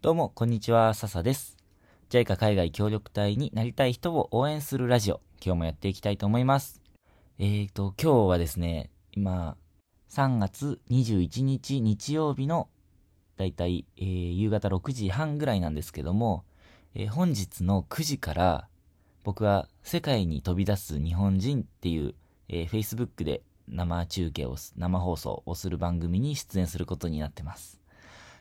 どうも、こんにちは、笹です。JICA 海外協力隊になりたい人を応援するラジオ、今日もやっていきたいと思います。えーと、今日はですね、今、3月21日日曜日の、だいたい、えー夕方6時半ぐらいなんですけども、えー本日の9時から、僕は世界に飛び出す日本人っていう、えー Facebook で生中継を、生放送をする番組に出演することになってます。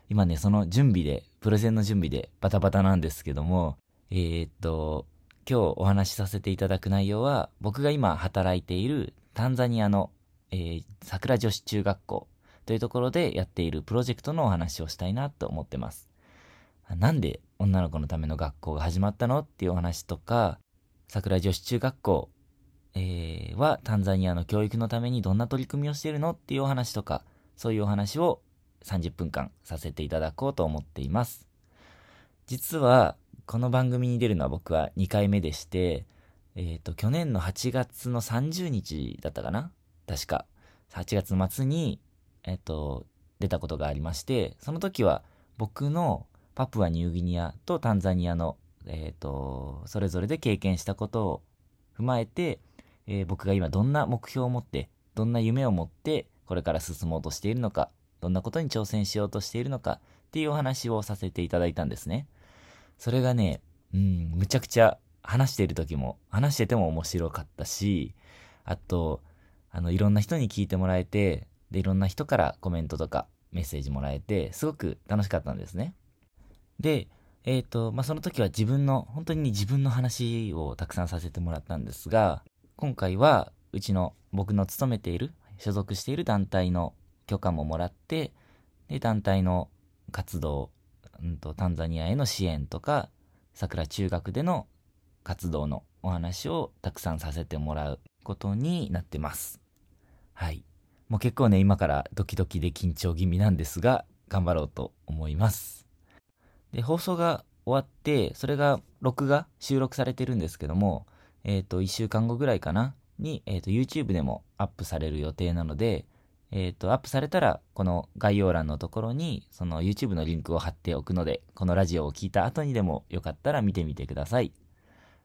今ね、その準備で、プレゼンの準備でバタバタなんですけども、えーっと、今日お話しさせていただく内容は、僕が今働いているタンザニアの、えー桜女子中学校というところでやっているプロジェクトのお話をしたいなと思ってます。なんで女の子のための学校が始まったのっていうお話とか、桜女子中学校、えーはタンザニアの教育のためにどんな取り組みをしているのっていうお話とか、そういうお話を30分間させていただこうと思っています。実は、この番組に出るのは僕は2回目でして、えっ、と、去年の8月の30日だったかな？確か。8月末に、えっ、と、出たことがありまして、その時は僕のパプアニューギニアとタンザニアの、えっ、と、それぞれで経験したことを踏まえて、え僕が今どんな目標を持って、どんな夢を持って、これから進もうとしているのか、どんなことに挑戦しようとしているのかっていうお話をさせていただいたんですね。それがね、うん、むちゃくちゃ話している時も、話してても面白かったし、あと、あの、いろんな人に聞いてもらえて、で、いろんな人からコメントとかメッセージもらえて、すごく楽しかったんですね。で、えっ、と、まあ、その時は自分の、本当に自分の話をたくさんさせてもらったんですが、今回は、うちの、僕の勤めている、所属している団体の許可ももらって、で、団体の活動、うんと、タンザニアへの支援とか、桜中学での活動のお話をたくさんさせてもらうことになってます。はい。もう結構ね、今からドキドキで緊張気味なんですが、頑張ろうと思います。で、放送が終わって、それが録画、収録されてるんですけども、えっ、と、1週間後ぐらいかな、に、えっ、と、YouTube でもアップされる予定なので、えっ、と、アップされたら、この概要欄のところに、その YouTube のリンクを貼っておくので、このラジオを聞いた後にでもよかったら見てみてください。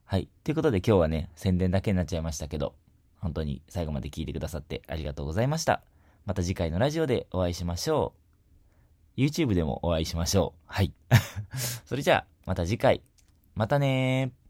はい。ということで今日はね、宣伝だけになっちゃいましたけど、本当に最後まで聞いてくださってありがとうございました。また次回のラジオでお会いしましょう。YouTube でもお会いしましょう。はい。それじゃあ、また次回。またねー。